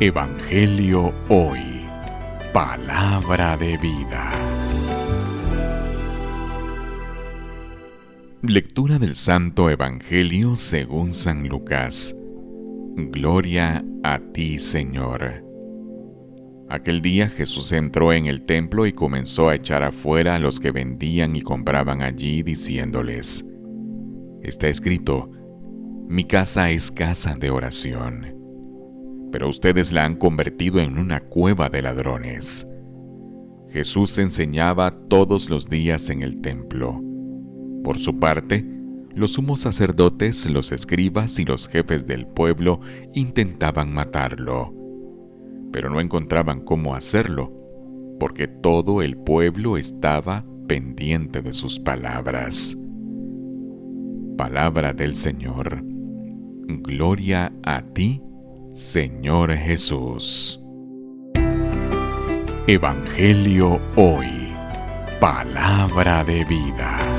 Evangelio Hoy. Palabra de vida. Lectura del Santo Evangelio según San Lucas. Gloria a ti, Señor. Aquel día Jesús entró en el templo y comenzó a echar afuera a los que vendían y compraban allí, diciéndoles, Está escrito, mi casa es casa de oración pero ustedes la han convertido en una cueva de ladrones. Jesús enseñaba todos los días en el templo. Por su parte, los sumos sacerdotes, los escribas y los jefes del pueblo intentaban matarlo, pero no encontraban cómo hacerlo, porque todo el pueblo estaba pendiente de sus palabras. Palabra del Señor. Gloria a ti, Señor Jesús. Evangelio hoy. Palabra de vida.